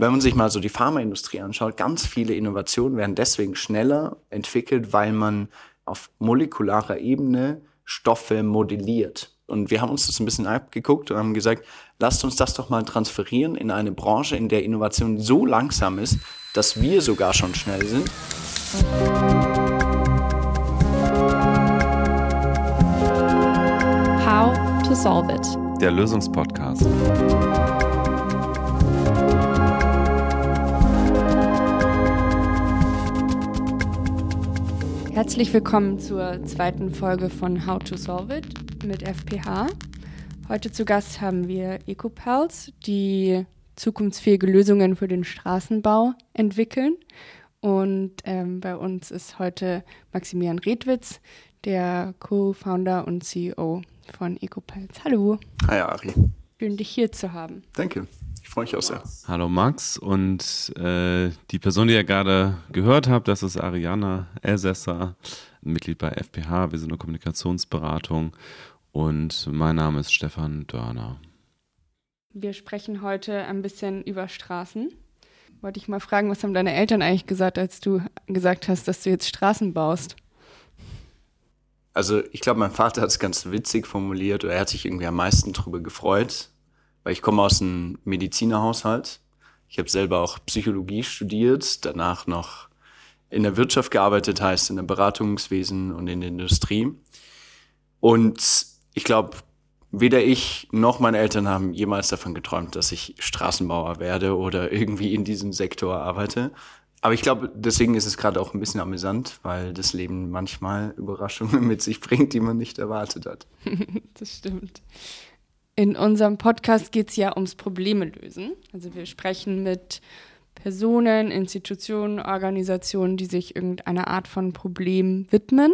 Wenn man sich mal so die Pharmaindustrie anschaut, ganz viele Innovationen werden deswegen schneller entwickelt, weil man auf molekularer Ebene Stoffe modelliert. Und wir haben uns das ein bisschen abgeguckt und haben gesagt, lasst uns das doch mal transferieren in eine Branche, in der Innovation so langsam ist, dass wir sogar schon schnell sind. How to Solve It. Der Lösungspodcast. Herzlich willkommen zur zweiten Folge von How to Solve It mit FPH. Heute zu Gast haben wir EcoPals, die zukunftsfähige Lösungen für den Straßenbau entwickeln. Und ähm, bei uns ist heute Maximilian Redwitz, der Co-Founder und CEO von EcoPals. Hallo. Hi Ari. Schön, dich hier zu haben. Danke. Ich freue mich auch sehr. Hallo Max und äh, die Person, die ihr gerade gehört habt, das ist Ariana Elsässer, Mitglied bei FPH. Wir sind eine Kommunikationsberatung und mein Name ist Stefan Dörner. Wir sprechen heute ein bisschen über Straßen. Wollte ich mal fragen, was haben deine Eltern eigentlich gesagt, als du gesagt hast, dass du jetzt Straßen baust? Also ich glaube, mein Vater hat es ganz witzig formuliert oder er hat sich irgendwie am meisten darüber gefreut, weil ich komme aus einem Medizinerhaushalt. Ich habe selber auch Psychologie studiert, danach noch in der Wirtschaft gearbeitet, heißt in der Beratungswesen und in der Industrie. Und ich glaube, weder ich noch meine Eltern haben jemals davon geträumt, dass ich Straßenbauer werde oder irgendwie in diesem Sektor arbeite. Aber ich glaube, deswegen ist es gerade auch ein bisschen amüsant, weil das Leben manchmal Überraschungen mit sich bringt, die man nicht erwartet hat. das stimmt. In unserem Podcast geht es ja ums Probleme lösen. Also wir sprechen mit Personen, Institutionen, Organisationen, die sich irgendeiner Art von Problem widmen.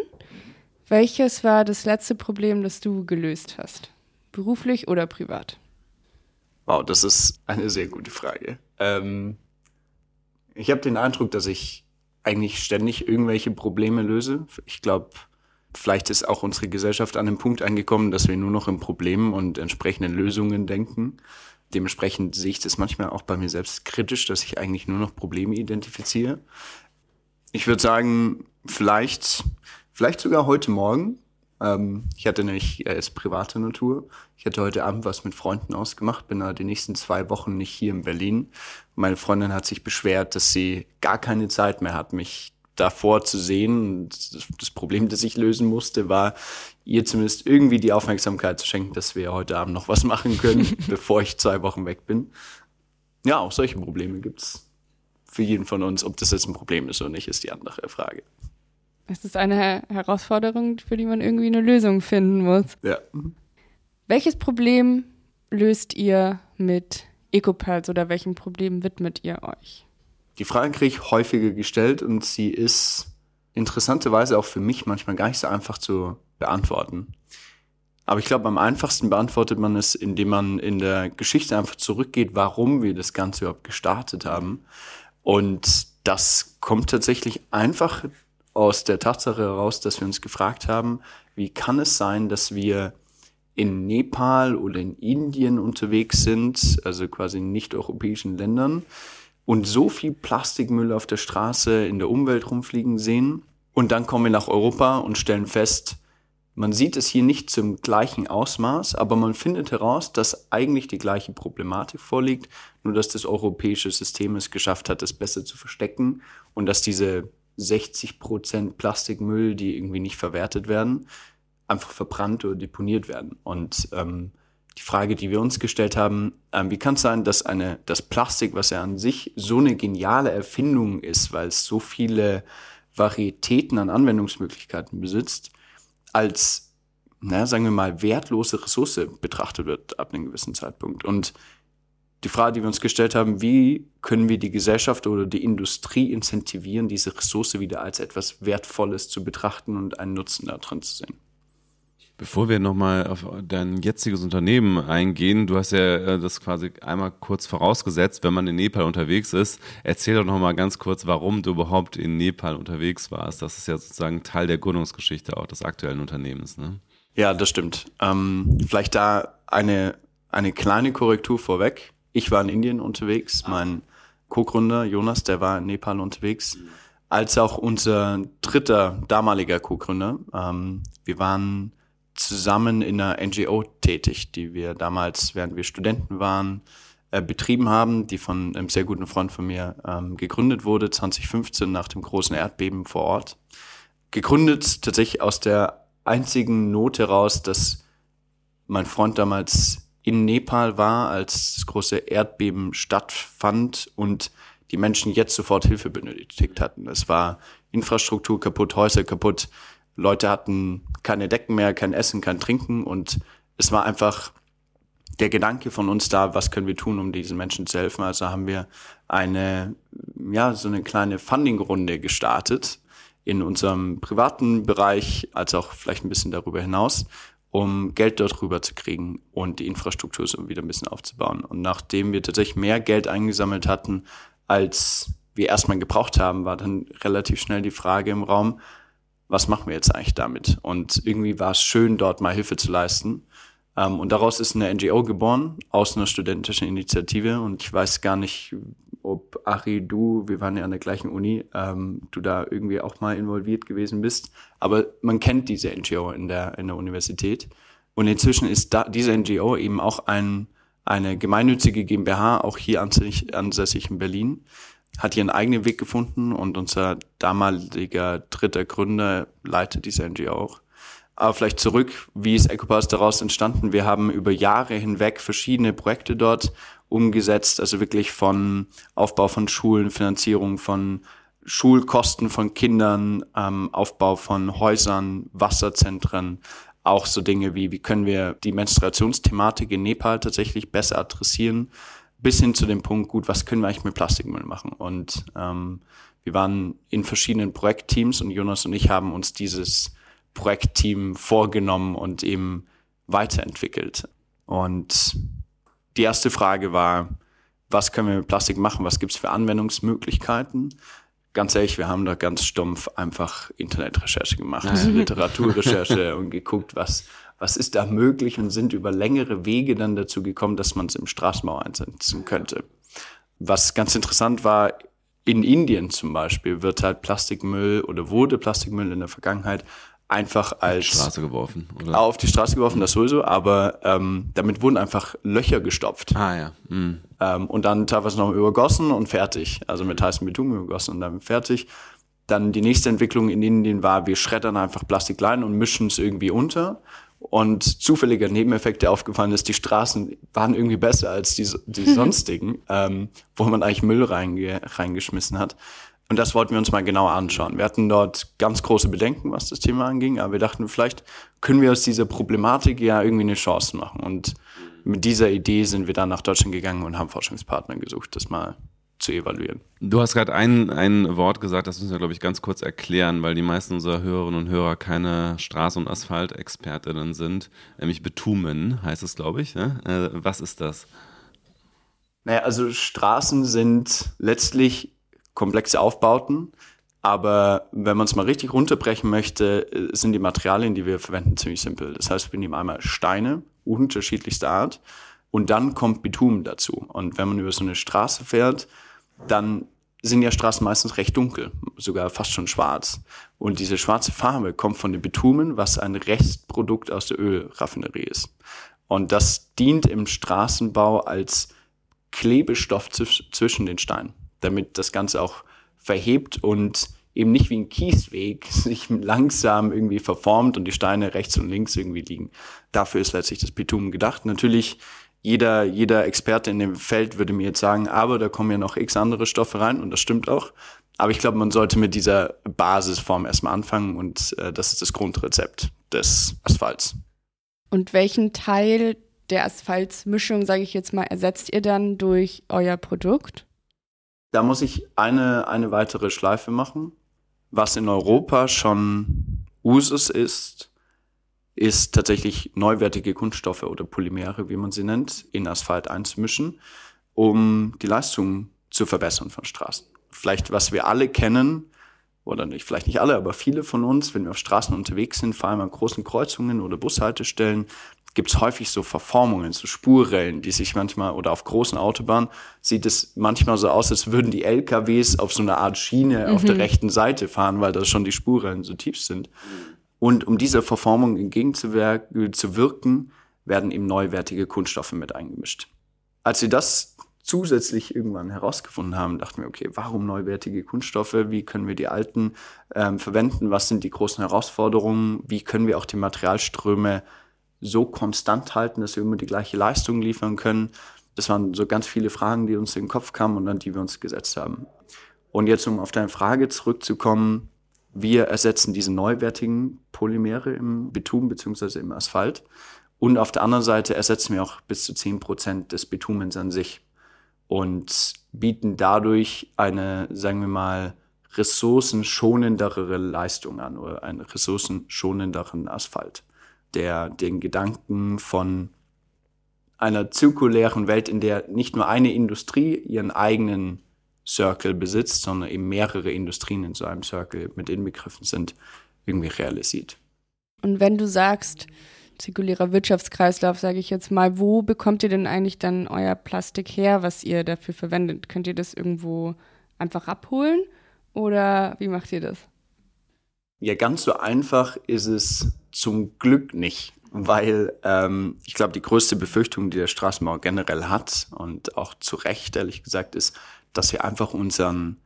Welches war das letzte Problem, das du gelöst hast? Beruflich oder privat? Wow, das ist eine sehr gute Frage. Ähm, ich habe den Eindruck, dass ich eigentlich ständig irgendwelche Probleme löse. Ich glaube, vielleicht ist auch unsere Gesellschaft an den Punkt angekommen, dass wir nur noch in Problemen und entsprechenden Lösungen denken. Dementsprechend sehe ich das manchmal auch bei mir selbst kritisch, dass ich eigentlich nur noch Probleme identifiziere. Ich würde sagen, vielleicht, vielleicht sogar heute Morgen. Ähm, ich hatte nämlich äh, private Natur. Ich hatte heute Abend was mit Freunden ausgemacht, bin da die nächsten zwei Wochen nicht hier in Berlin. Meine Freundin hat sich beschwert, dass sie gar keine Zeit mehr hat, mich davor zu sehen. Das Problem, das ich lösen musste, war, ihr zumindest irgendwie die Aufmerksamkeit zu schenken, dass wir heute Abend noch was machen können, bevor ich zwei Wochen weg bin. Ja, auch solche Probleme gibt's für jeden von uns. Ob das jetzt ein Problem ist oder nicht, ist die andere Frage. Es ist eine Herausforderung, für die man irgendwie eine Lösung finden muss. Ja. Welches Problem löst ihr mit EcoPals oder welchem Problem widmet ihr euch? Die Frage kriege ich häufiger gestellt und sie ist interessanterweise auch für mich manchmal gar nicht so einfach zu beantworten. Aber ich glaube, am einfachsten beantwortet man es, indem man in der Geschichte einfach zurückgeht, warum wir das Ganze überhaupt gestartet haben. Und das kommt tatsächlich einfach aus der Tatsache heraus, dass wir uns gefragt haben, wie kann es sein, dass wir in Nepal oder in Indien unterwegs sind, also quasi in nicht-europäischen Ländern, und so viel Plastikmüll auf der Straße in der Umwelt rumfliegen sehen. Und dann kommen wir nach Europa und stellen fest, man sieht es hier nicht zum gleichen Ausmaß, aber man findet heraus, dass eigentlich die gleiche Problematik vorliegt, nur dass das europäische System es geschafft hat, es besser zu verstecken und dass diese 60 Prozent Plastikmüll, die irgendwie nicht verwertet werden, einfach verbrannt oder deponiert werden. Und ähm, die Frage, die wir uns gestellt haben, ähm, wie kann es sein, dass eine, das Plastik, was ja an sich so eine geniale Erfindung ist, weil es so viele Varietäten an Anwendungsmöglichkeiten besitzt, als, naja, sagen wir mal, wertlose Ressource betrachtet wird ab einem gewissen Zeitpunkt. Und die Frage, die wir uns gestellt haben, wie können wir die Gesellschaft oder die Industrie incentivieren, diese Ressource wieder als etwas Wertvolles zu betrachten und einen Nutzen daran zu sehen? Bevor wir nochmal auf dein jetziges Unternehmen eingehen, du hast ja äh, das quasi einmal kurz vorausgesetzt, wenn man in Nepal unterwegs ist. Erzähl doch nochmal ganz kurz, warum du überhaupt in Nepal unterwegs warst. Das ist ja sozusagen Teil der Gründungsgeschichte auch des aktuellen Unternehmens. Ne? Ja, das stimmt. Ähm, vielleicht da eine, eine kleine Korrektur vorweg. Ich war in Indien unterwegs. Ah. Mein Co-Gründer Jonas, der war in Nepal unterwegs, als auch unser dritter damaliger Co-Gründer. Ähm, wir waren zusammen in einer NGO tätig, die wir damals, während wir Studenten waren, äh, betrieben haben, die von einem sehr guten Freund von mir ähm, gegründet wurde, 2015 nach dem großen Erdbeben vor Ort. Gegründet tatsächlich aus der einzigen Not heraus, dass mein Freund damals in Nepal war, als das große Erdbeben stattfand und die Menschen jetzt sofort Hilfe benötigt hatten. Es war Infrastruktur kaputt, Häuser kaputt, Leute hatten keine Decken mehr, kein Essen, kein Trinken und es war einfach der Gedanke von uns da, was können wir tun, um diesen Menschen zu helfen. Also haben wir eine, ja, so eine kleine Funding-Runde gestartet in unserem privaten Bereich, als auch vielleicht ein bisschen darüber hinaus, um Geld dort rüber zu kriegen und die Infrastruktur so wieder ein bisschen aufzubauen. Und nachdem wir tatsächlich mehr Geld eingesammelt hatten, als wir erstmal gebraucht haben, war dann relativ schnell die Frage im Raum, was machen wir jetzt eigentlich damit? Und irgendwie war es schön, dort mal Hilfe zu leisten. Ähm, und daraus ist eine NGO geboren, aus einer studentischen Initiative. Und ich weiß gar nicht, ob Ari, du, wir waren ja an der gleichen Uni, ähm, du da irgendwie auch mal involviert gewesen bist. Aber man kennt diese NGO in der, in der Universität. Und inzwischen ist da, diese NGO eben auch ein, eine gemeinnützige GmbH, auch hier ansässig, ansässig in Berlin, hat ihren eigenen Weg gefunden und unser damaliger dritter Gründer leitet diese NGO auch. Aber vielleicht zurück, wie ist Ecopass daraus entstanden? Wir haben über Jahre hinweg verschiedene Projekte dort umgesetzt, also wirklich von Aufbau von Schulen, Finanzierung von Schulkosten von Kindern, ähm, Aufbau von Häusern, Wasserzentren, auch so Dinge wie, wie können wir die Menstruationsthematik in Nepal tatsächlich besser adressieren, bis hin zu dem Punkt, gut, was können wir eigentlich mit Plastikmüll machen? Und ähm, wir waren in verschiedenen Projektteams und Jonas und ich haben uns dieses Projektteam vorgenommen und eben weiterentwickelt. Und die erste Frage war, was können wir mit Plastik machen? Was gibt es für Anwendungsmöglichkeiten? Ganz ehrlich, wir haben da ganz stumpf einfach Internetrecherche gemacht, also Literaturrecherche und geguckt, was, was ist da möglich und sind über längere Wege dann dazu gekommen, dass man es im Straßenbau einsetzen könnte. Was ganz interessant war, in Indien zum Beispiel wird halt Plastikmüll oder wurde Plastikmüll in der Vergangenheit einfach als auf die Straße geworfen, oder? Auf die Straße geworfen, das sowieso, aber ähm, damit wurden einfach Löcher gestopft. Ah ja. Mhm. Ähm, und dann teilweise noch übergossen und fertig. Also mit heißem Beton übergossen und dann fertig. Dann die nächste Entwicklung in Indien war, wir schreddern einfach Plastik klein und mischen es irgendwie unter. Und zufälliger Nebeneffekt, der aufgefallen ist, die Straßen waren irgendwie besser als die, die sonstigen, ähm, wo man eigentlich Müll reinge reingeschmissen hat. Und das wollten wir uns mal genauer anschauen. Wir hatten dort ganz große Bedenken, was das Thema anging, aber wir dachten, vielleicht können wir aus dieser Problematik ja irgendwie eine Chance machen. Und mit dieser Idee sind wir dann nach Deutschland gegangen und haben Forschungspartner gesucht, das mal zu evaluieren. Du hast gerade ein, ein Wort gesagt, das müssen wir, glaube ich, ganz kurz erklären, weil die meisten unserer Hörerinnen und Hörer keine Straßen- und Asphaltexpertinnen sind, nämlich Betumen heißt es, glaube ich. Ne? Was ist das? Naja, also Straßen sind letztlich komplexe Aufbauten. Aber wenn man es mal richtig runterbrechen möchte, äh, sind die Materialien, die wir verwenden, ziemlich simpel. Das heißt, wir nehmen einmal Steine unterschiedlichster Art und dann kommt Bitumen dazu. Und wenn man über so eine Straße fährt, dann sind ja Straßen meistens recht dunkel, sogar fast schon schwarz. Und diese schwarze Farbe kommt von dem Bitumen, was ein Restprodukt aus der Ölraffinerie ist. Und das dient im Straßenbau als Klebestoff zwischen den Steinen damit das Ganze auch verhebt und eben nicht wie ein Kiesweg sich langsam irgendwie verformt und die Steine rechts und links irgendwie liegen. Dafür ist letztlich das Bitumen gedacht. Natürlich, jeder, jeder Experte in dem Feld würde mir jetzt sagen, aber da kommen ja noch x andere Stoffe rein und das stimmt auch. Aber ich glaube, man sollte mit dieser Basisform erstmal anfangen und äh, das ist das Grundrezept des Asphalts. Und welchen Teil der Asphaltsmischung, sage ich jetzt mal, ersetzt ihr dann durch euer Produkt? Da muss ich eine, eine weitere Schleife machen. Was in Europa schon Usus ist, ist tatsächlich neuwertige Kunststoffe oder Polymere, wie man sie nennt, in Asphalt einzumischen, um die Leistung zu verbessern von Straßen. Vielleicht, was wir alle kennen, oder nicht, vielleicht nicht alle, aber viele von uns, wenn wir auf Straßen unterwegs sind, vor allem an großen Kreuzungen oder Bushaltestellen, gibt es häufig so Verformungen, so Spurrillen, die sich manchmal, oder auf großen Autobahnen sieht es manchmal so aus, als würden die LKWs auf so einer Art Schiene mhm. auf der mhm. rechten Seite fahren, weil da schon die Spurrillen so tief sind. Und um dieser Verformung entgegenzuwirken, werden eben neuwertige Kunststoffe mit eingemischt. Als wir das zusätzlich irgendwann herausgefunden haben, dachten wir, okay, warum neuwertige Kunststoffe? Wie können wir die alten ähm, verwenden? Was sind die großen Herausforderungen? Wie können wir auch die Materialströme so konstant halten, dass wir immer die gleiche Leistung liefern können? Das waren so ganz viele Fragen, die uns in den Kopf kamen und an die wir uns gesetzt haben. Und jetzt, um auf deine Frage zurückzukommen, wir ersetzen diese neuwertigen Polymere im Beton bzw. im Asphalt. Und auf der anderen Seite ersetzen wir auch bis zu zehn Prozent des Bitumens an sich und bieten dadurch eine, sagen wir mal, ressourcenschonendere Leistung an oder einen ressourcenschonenderen Asphalt, der den Gedanken von einer zirkulären Welt, in der nicht nur eine Industrie ihren eigenen Circle besitzt, sondern eben mehrere Industrien in so einem Circle mit inbegriffen sind, irgendwie realisiert. Und wenn du sagst, zirkulärer Wirtschaftskreislauf, sage ich jetzt mal. Wo bekommt ihr denn eigentlich dann euer Plastik her, was ihr dafür verwendet? Könnt ihr das irgendwo einfach abholen oder wie macht ihr das? Ja, ganz so einfach ist es zum Glück nicht, weil ähm, ich glaube, die größte Befürchtung, die der Straßenbau generell hat und auch zu Recht, ehrlich gesagt, ist, dass wir einfach unseren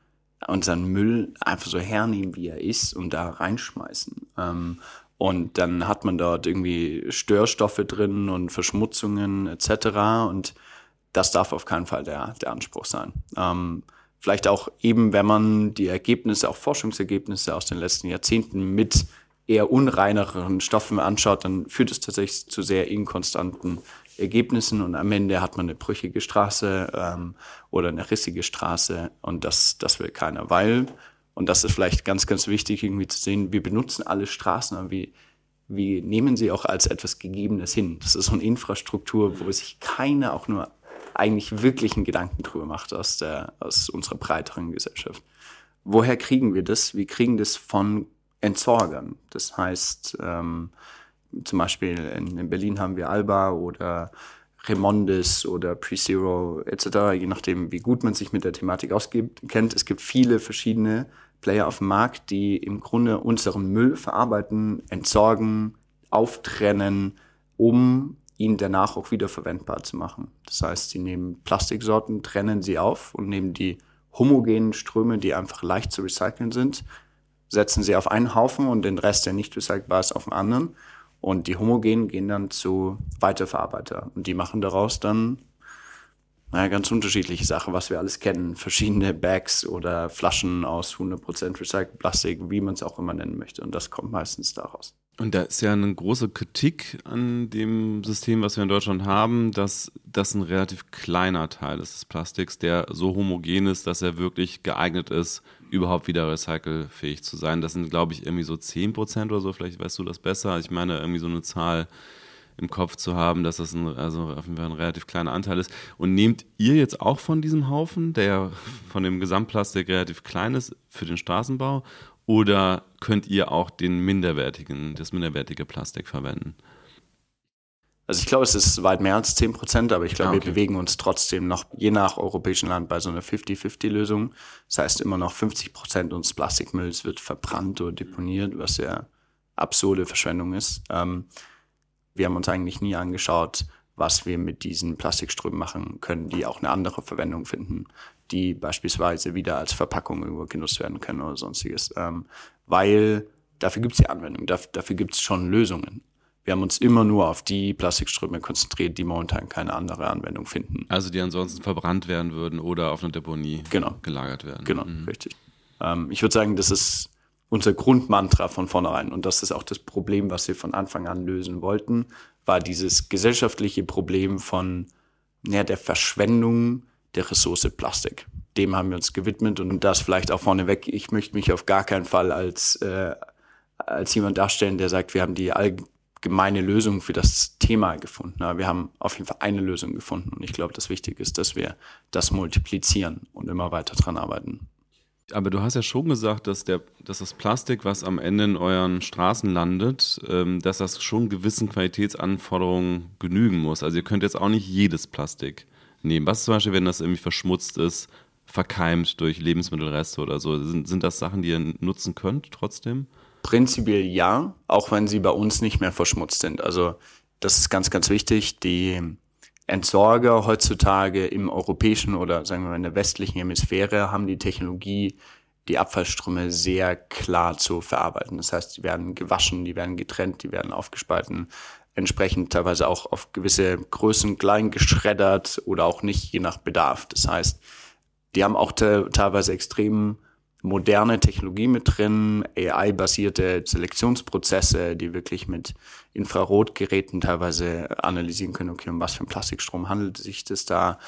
unseren Müll einfach so hernehmen, wie er ist und da reinschmeißen. Ähm, und dann hat man dort irgendwie Störstoffe drin und Verschmutzungen etc. Und das darf auf keinen Fall der, der Anspruch sein. Ähm, vielleicht auch eben, wenn man die Ergebnisse, auch Forschungsergebnisse aus den letzten Jahrzehnten mit eher unreineren Stoffen anschaut, dann führt es tatsächlich zu sehr inkonstanten Ergebnissen und am Ende hat man eine brüchige Straße ähm, oder eine rissige Straße und das, das will keiner, weil und das ist vielleicht ganz, ganz wichtig, irgendwie zu sehen, wir benutzen alle Straßen, aber wir, wir nehmen sie auch als etwas Gegebenes hin. Das ist so eine Infrastruktur, wo sich keiner auch nur eigentlich wirklichen Gedanken drüber macht aus, der, aus unserer breiteren Gesellschaft. Woher kriegen wir das? Wir kriegen das von Entsorgern. Das heißt, ähm, zum Beispiel in, in Berlin haben wir Alba oder Remondis oder PreZero etc., je nachdem, wie gut man sich mit der Thematik auskennt. Es gibt viele verschiedene Player auf dem Markt, die im Grunde unseren Müll verarbeiten, entsorgen, auftrennen, um ihn danach auch wieder verwendbar zu machen. Das heißt, sie nehmen Plastiksorten, trennen sie auf und nehmen die homogenen Ströme, die einfach leicht zu recyceln sind, setzen sie auf einen Haufen und den Rest, der nicht recycelbar ist, auf den anderen. Und die homogenen gehen dann zu Weiterverarbeiter und die machen daraus dann naja, ganz unterschiedliche Sachen, was wir alles kennen. Verschiedene Bags oder Flaschen aus 100% recyceltem Plastik, wie man es auch immer nennen möchte. Und das kommt meistens daraus. Und da ist ja eine große Kritik an dem System, was wir in Deutschland haben, dass das ein relativ kleiner Teil ist des Plastiks, der so homogen ist, dass er wirklich geeignet ist, überhaupt wieder recycelfähig zu sein. Das sind, glaube ich, irgendwie so 10% oder so, vielleicht weißt du das besser. Ich meine, irgendwie so eine Zahl, im Kopf zu haben, dass das ein, also auf jeden Fall ein relativ kleiner Anteil ist. Und nehmt ihr jetzt auch von diesem Haufen, der von dem Gesamtplastik relativ klein ist, für den Straßenbau? Oder könnt ihr auch den minderwertigen, das minderwertige Plastik verwenden? Also ich glaube, es ist weit mehr als 10 Prozent, aber ich glaube, ah, okay. wir bewegen uns trotzdem noch je nach europäischen Land bei so einer 50-50-Lösung. Das heißt, immer noch 50 Prozent unseres Plastikmülls wird verbrannt oder deponiert, was ja absurde Verschwendung ist. Ähm, wir haben uns eigentlich nie angeschaut, was wir mit diesen Plastikströmen machen können, die auch eine andere Verwendung finden, die beispielsweise wieder als Verpackung irgendwo genutzt werden können oder sonstiges. Ähm, weil dafür gibt es die Anwendung, dafür, dafür gibt es schon Lösungen. Wir haben uns immer nur auf die Plastikströme konzentriert, die momentan keine andere Anwendung finden. Also die ansonsten verbrannt werden würden oder auf einer Deponie genau. gelagert werden. Genau, mhm. richtig. Ähm, ich würde sagen, das ist unser Grundmantra von vornherein. Und das ist auch das Problem, was wir von Anfang an lösen wollten, war dieses gesellschaftliche Problem von ja, der Verschwendung der Ressource Plastik. Dem haben wir uns gewidmet und das vielleicht auch vorneweg. Ich möchte mich auf gar keinen Fall als, äh, als jemand darstellen, der sagt, wir haben die allgemeine Lösung für das Thema gefunden. Aber wir haben auf jeden Fall eine Lösung gefunden und ich glaube, das Wichtige ist, dass wir das multiplizieren und immer weiter dran arbeiten. Aber du hast ja schon gesagt, dass, der, dass das Plastik, was am Ende in euren Straßen landet, ähm, dass das schon gewissen Qualitätsanforderungen genügen muss. Also ihr könnt jetzt auch nicht jedes Plastik nehmen. Was zum Beispiel, wenn das irgendwie verschmutzt ist, verkeimt durch Lebensmittelreste oder so? Sind, sind das Sachen, die ihr nutzen könnt trotzdem? Prinzipiell ja, auch wenn sie bei uns nicht mehr verschmutzt sind. Also das ist ganz, ganz wichtig. Die Entsorger heutzutage im europäischen oder sagen wir mal in der westlichen Hemisphäre haben die Technologie, die Abfallströme sehr klar zu verarbeiten. Das heißt, die werden gewaschen, die werden getrennt, die werden aufgespalten, entsprechend teilweise auch auf gewisse Größen klein geschreddert oder auch nicht, je nach Bedarf. Das heißt, die haben auch te teilweise extrem moderne Technologie mit drin, AI-basierte Selektionsprozesse, die wirklich mit Infrarotgeräten teilweise analysieren können, okay, um was für einen Plastikstrom handelt sich das da.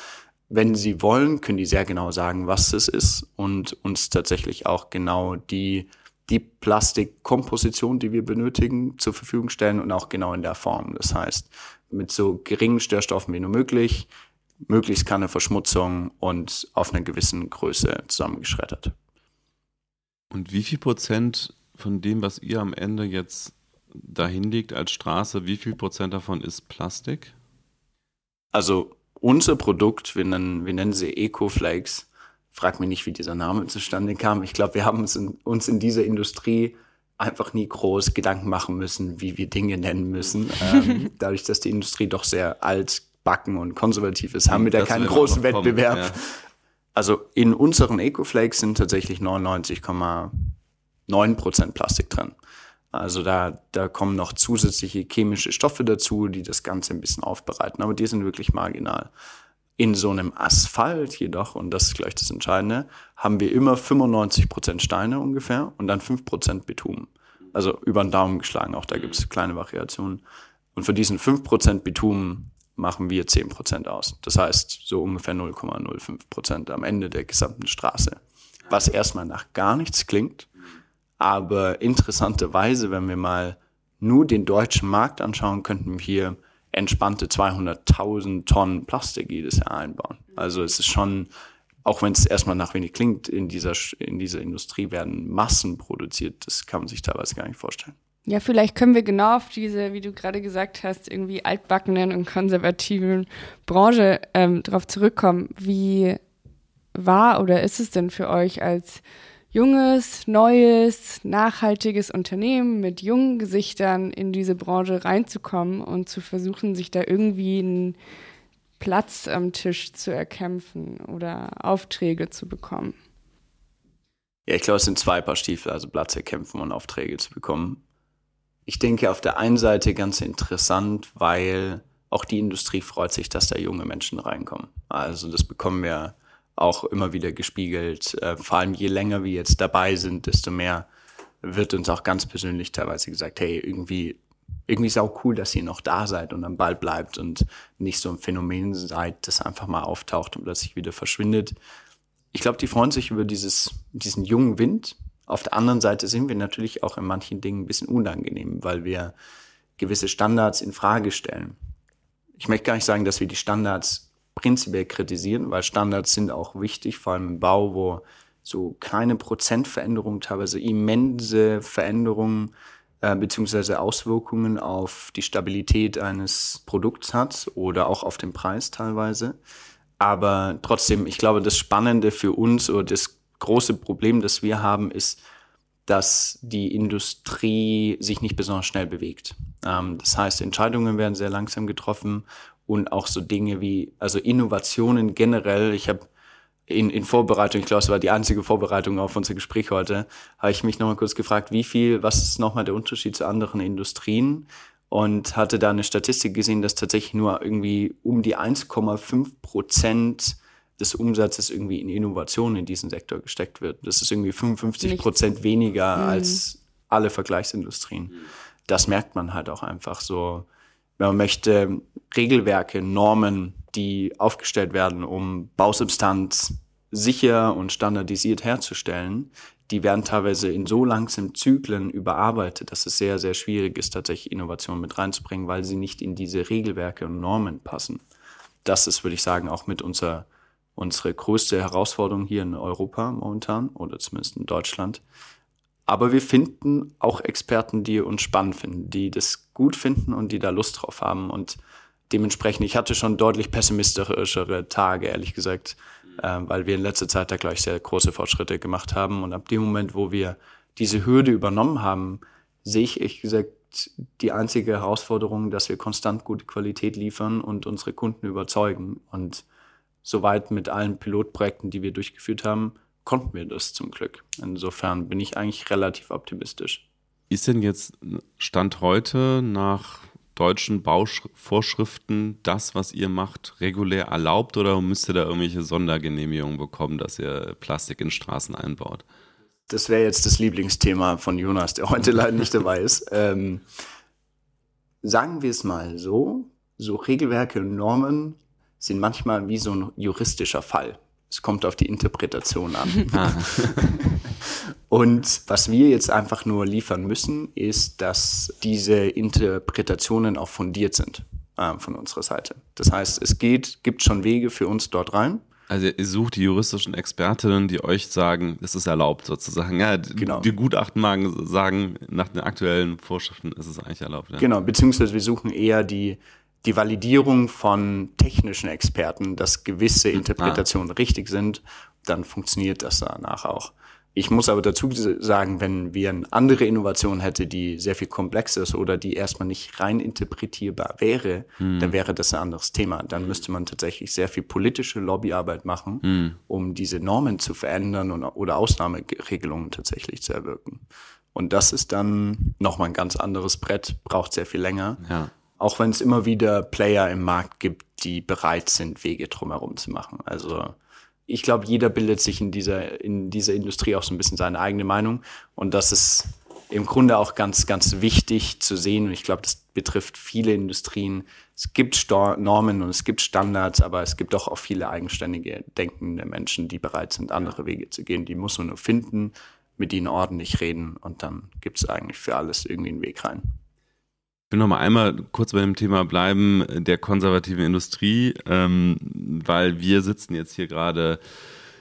Wenn sie wollen, können die sehr genau sagen, was es ist und uns tatsächlich auch genau die, die Plastikkomposition, die wir benötigen, zur Verfügung stellen und auch genau in der Form. Das heißt, mit so geringen Störstoffen wie nur möglich, möglichst keine Verschmutzung und auf einer gewissen Größe zusammengeschreddert. Und wie viel Prozent von dem, was ihr am Ende jetzt dahin liegt als Straße, wie viel Prozent davon ist Plastik? Also unser Produkt, wir nennen, wir nennen sie Ecoflakes. Frag mich nicht, wie dieser Name zustande kam. Ich glaube, wir haben uns in, uns in dieser Industrie einfach nie groß Gedanken machen müssen, wie wir Dinge nennen müssen. ähm, dadurch, dass die Industrie doch sehr alt, backen und konservativ ist, haben wir da das keinen großen Wettbewerb. Ja. Also in unseren Ecoflakes sind tatsächlich 99,9 Prozent Plastik drin. Also da, da kommen noch zusätzliche chemische Stoffe dazu, die das Ganze ein bisschen aufbereiten, aber die sind wirklich marginal. In so einem Asphalt jedoch, und das ist gleich das Entscheidende, haben wir immer 95 Prozent Steine ungefähr und dann 5% Bitumen. Also über den Daumen geschlagen, auch da gibt es kleine Variationen. Und für diesen 5% Bitumen machen wir 10% aus. Das heißt, so ungefähr 0,05% am Ende der gesamten Straße. Was erstmal nach gar nichts klingt, aber interessanterweise, wenn wir mal nur den deutschen Markt anschauen, könnten wir hier entspannte 200.000 Tonnen Plastik jedes Jahr einbauen. Also es ist schon, auch wenn es erstmal nach wenig klingt, in dieser, in dieser Industrie werden Massen produziert. Das kann man sich teilweise gar nicht vorstellen. Ja, vielleicht können wir genau auf diese, wie du gerade gesagt hast, irgendwie altbackenen und konservativen Branche ähm, darauf zurückkommen. Wie war oder ist es denn für euch als junges, neues, nachhaltiges Unternehmen mit jungen Gesichtern in diese Branche reinzukommen und zu versuchen, sich da irgendwie einen Platz am Tisch zu erkämpfen oder Aufträge zu bekommen? Ja, ich glaube, es sind zwei Paar Stiefel, also Platz erkämpfen und Aufträge zu bekommen ich denke auf der einen Seite ganz interessant, weil auch die Industrie freut sich, dass da junge Menschen reinkommen. Also das bekommen wir auch immer wieder gespiegelt. Äh, vor allem je länger wir jetzt dabei sind, desto mehr wird uns auch ganz persönlich teilweise gesagt, hey, irgendwie, irgendwie ist auch cool, dass ihr noch da seid und am Ball bleibt und nicht so ein Phänomen seid, das einfach mal auftaucht und plötzlich wieder verschwindet. Ich glaube, die freuen sich über dieses, diesen jungen Wind, auf der anderen Seite sind wir natürlich auch in manchen Dingen ein bisschen unangenehm, weil wir gewisse Standards in Frage stellen. Ich möchte gar nicht sagen, dass wir die Standards prinzipiell kritisieren, weil Standards sind auch wichtig, vor allem im Bau, wo so kleine Prozentveränderungen, teilweise immense Veränderungen äh, beziehungsweise Auswirkungen auf die Stabilität eines Produkts hat oder auch auf den Preis teilweise. Aber trotzdem, ich glaube, das Spannende für uns oder das große Problem, das wir haben, ist, dass die Industrie sich nicht besonders schnell bewegt. Ähm, das heißt, Entscheidungen werden sehr langsam getroffen und auch so Dinge wie, also Innovationen generell. Ich habe in, in Vorbereitung, ich glaube, es war die einzige Vorbereitung auf unser Gespräch heute, habe ich mich nochmal kurz gefragt, wie viel, was ist nochmal der Unterschied zu anderen Industrien? Und hatte da eine Statistik gesehen, dass tatsächlich nur irgendwie um die 1,5 Prozent des Umsatzes irgendwie in Innovation in diesen Sektor gesteckt wird. Das ist irgendwie 55 Prozent weniger mhm. als alle Vergleichsindustrien. Das merkt man halt auch einfach so. Wenn man möchte, Regelwerke, Normen, die aufgestellt werden, um Bausubstanz sicher und standardisiert herzustellen, die werden teilweise in so langsamen Zyklen überarbeitet, dass es sehr, sehr schwierig ist, tatsächlich Innovationen mit reinzubringen, weil sie nicht in diese Regelwerke und Normen passen. Das ist, würde ich sagen, auch mit unser unsere größte Herausforderung hier in Europa momentan oder zumindest in Deutschland. Aber wir finden auch Experten, die uns spannend finden, die das gut finden und die da Lust drauf haben. Und dementsprechend, ich hatte schon deutlich pessimistischere Tage, ehrlich gesagt, äh, weil wir in letzter Zeit da gleich sehr große Fortschritte gemacht haben. Und ab dem Moment, wo wir diese Hürde übernommen haben, sehe ich ehrlich gesagt die einzige Herausforderung, dass wir konstant gute Qualität liefern und unsere Kunden überzeugen. Und soweit mit allen Pilotprojekten, die wir durchgeführt haben, konnten wir das zum Glück. Insofern bin ich eigentlich relativ optimistisch. Ist denn jetzt Stand heute nach deutschen Bauvorschriften das, was ihr macht, regulär erlaubt oder müsst ihr da irgendwelche Sondergenehmigungen bekommen, dass ihr Plastik in Straßen einbaut? Das wäre jetzt das Lieblingsthema von Jonas, der heute leider nicht dabei ist. Ähm, sagen wir es mal so, so Regelwerke und Normen sind manchmal wie so ein juristischer Fall. Es kommt auf die Interpretation an. Ah. Und was wir jetzt einfach nur liefern müssen, ist, dass diese Interpretationen auch fundiert sind äh, von unserer Seite. Das heißt, es geht, gibt schon Wege für uns dort rein. Also ihr sucht die juristischen Expertinnen, die euch sagen, es ist erlaubt sozusagen. Ja, genau. Die Gutachtenmagen sagen, nach den aktuellen Vorschriften ist es eigentlich erlaubt. Ja. Genau, beziehungsweise wir suchen eher die die Validierung von technischen Experten, dass gewisse hm, Interpretationen ah. richtig sind, dann funktioniert das danach auch. Ich muss aber dazu sagen, wenn wir eine andere Innovation hätte, die sehr viel komplexer ist oder die erstmal nicht rein interpretierbar wäre, hm. dann wäre das ein anderes Thema. Dann müsste man tatsächlich sehr viel politische Lobbyarbeit machen, hm. um diese Normen zu verändern und, oder Ausnahmeregelungen tatsächlich zu erwirken. Und das ist dann nochmal ein ganz anderes Brett, braucht sehr viel länger. Ja. Auch wenn es immer wieder Player im Markt gibt, die bereit sind, Wege drumherum zu machen. Also ich glaube, jeder bildet sich in dieser, in dieser Industrie auch so ein bisschen seine eigene Meinung. Und das ist im Grunde auch ganz, ganz wichtig zu sehen. Und ich glaube, das betrifft viele Industrien. Es gibt Stor Normen und es gibt Standards, aber es gibt auch, auch viele eigenständige, denkende Menschen, die bereit sind, andere Wege zu gehen. Die muss man nur finden, mit ihnen ordentlich reden und dann gibt es eigentlich für alles irgendwie einen Weg rein will noch mal einmal kurz bei dem Thema bleiben der konservativen Industrie, ähm, weil wir sitzen jetzt hier gerade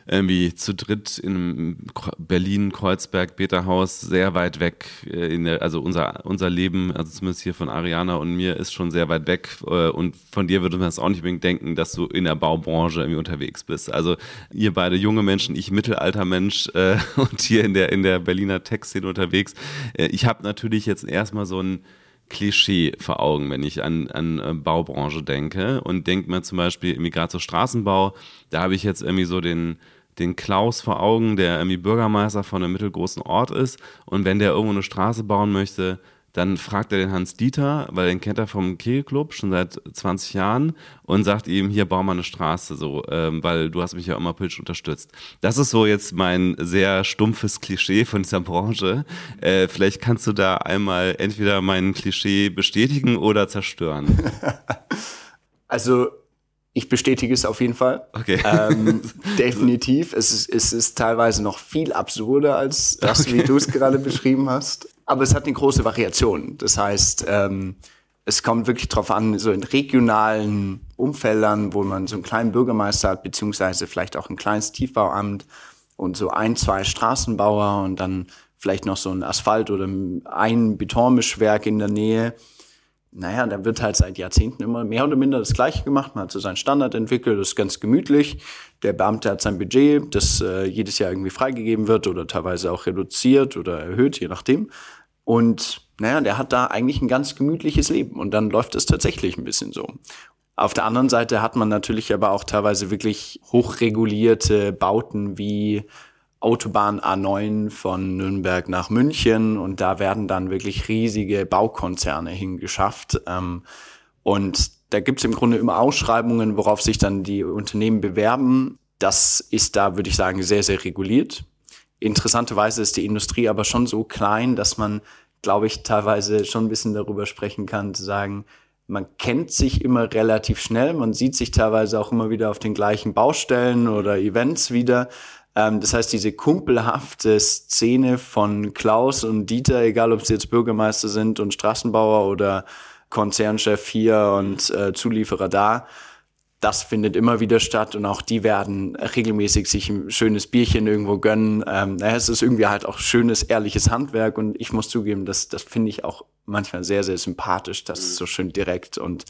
irgendwie zu dritt in Berlin, Kreuzberg, Beta-Haus, sehr weit weg. Äh, der, also unser, unser Leben, also zumindest hier von Ariana und mir, ist schon sehr weit weg. Äh, und von dir würde man es auch nicht unbedingt denken, dass du in der Baubranche irgendwie unterwegs bist. Also ihr beide junge Menschen, ich mittelalter Mensch äh, und hier in der, in der Berliner Tech-Szene unterwegs. Äh, ich habe natürlich jetzt erstmal so ein Klischee vor Augen, wenn ich an, an äh, Baubranche denke und denke mir zum Beispiel irgendwie gerade so Straßenbau, da habe ich jetzt irgendwie so den, den Klaus vor Augen, der irgendwie Bürgermeister von einem mittelgroßen Ort ist und wenn der irgendwo eine Straße bauen möchte, dann fragt er den Hans Dieter, weil den kennt er vom Kegelclub schon seit 20 Jahren und sagt ihm, hier bau mal eine Straße, so, ähm, weil du hast mich ja immer politisch unterstützt. Das ist so jetzt mein sehr stumpfes Klischee von dieser Branche. Äh, vielleicht kannst du da einmal entweder mein Klischee bestätigen oder zerstören. Also ich bestätige es auf jeden Fall. Okay. Ähm, definitiv. Es ist, es ist teilweise noch viel absurder als das, okay. wie du es gerade beschrieben hast. Aber es hat eine große Variation. Das heißt, ähm, es kommt wirklich darauf an, so in regionalen Umfeldern, wo man so einen kleinen Bürgermeister hat, beziehungsweise vielleicht auch ein kleines Tiefbauamt und so ein, zwei Straßenbauer und dann vielleicht noch so ein Asphalt oder ein Betonmischwerk in der Nähe naja, da wird halt seit Jahrzehnten immer mehr oder minder das Gleiche gemacht. Man hat so seinen Standard entwickelt, das ist ganz gemütlich. Der Beamte hat sein Budget, das äh, jedes Jahr irgendwie freigegeben wird oder teilweise auch reduziert oder erhöht, je nachdem. Und naja, der hat da eigentlich ein ganz gemütliches Leben und dann läuft es tatsächlich ein bisschen so. Auf der anderen Seite hat man natürlich aber auch teilweise wirklich hochregulierte Bauten wie Autobahn A9 von Nürnberg nach München und da werden dann wirklich riesige Baukonzerne hingeschafft. Ähm, und da gibt's im Grunde immer Ausschreibungen, worauf sich dann die Unternehmen bewerben. Das ist da, würde ich sagen, sehr, sehr reguliert. Interessanterweise ist die Industrie aber schon so klein, dass man, glaube ich, teilweise schon ein bisschen darüber sprechen kann, zu sagen, man kennt sich immer relativ schnell, man sieht sich teilweise auch immer wieder auf den gleichen Baustellen oder Events wieder. Ähm, das heißt, diese kumpelhafte Szene von Klaus und Dieter, egal ob sie jetzt Bürgermeister sind und Straßenbauer oder Konzernchef hier und äh, Zulieferer da, das findet immer wieder statt und auch die werden regelmäßig sich ein schönes Bierchen irgendwo gönnen. Ähm, naja, es ist irgendwie halt auch schönes, ehrliches Handwerk und ich muss zugeben, das, das finde ich auch manchmal sehr, sehr sympathisch, dass es so schön direkt und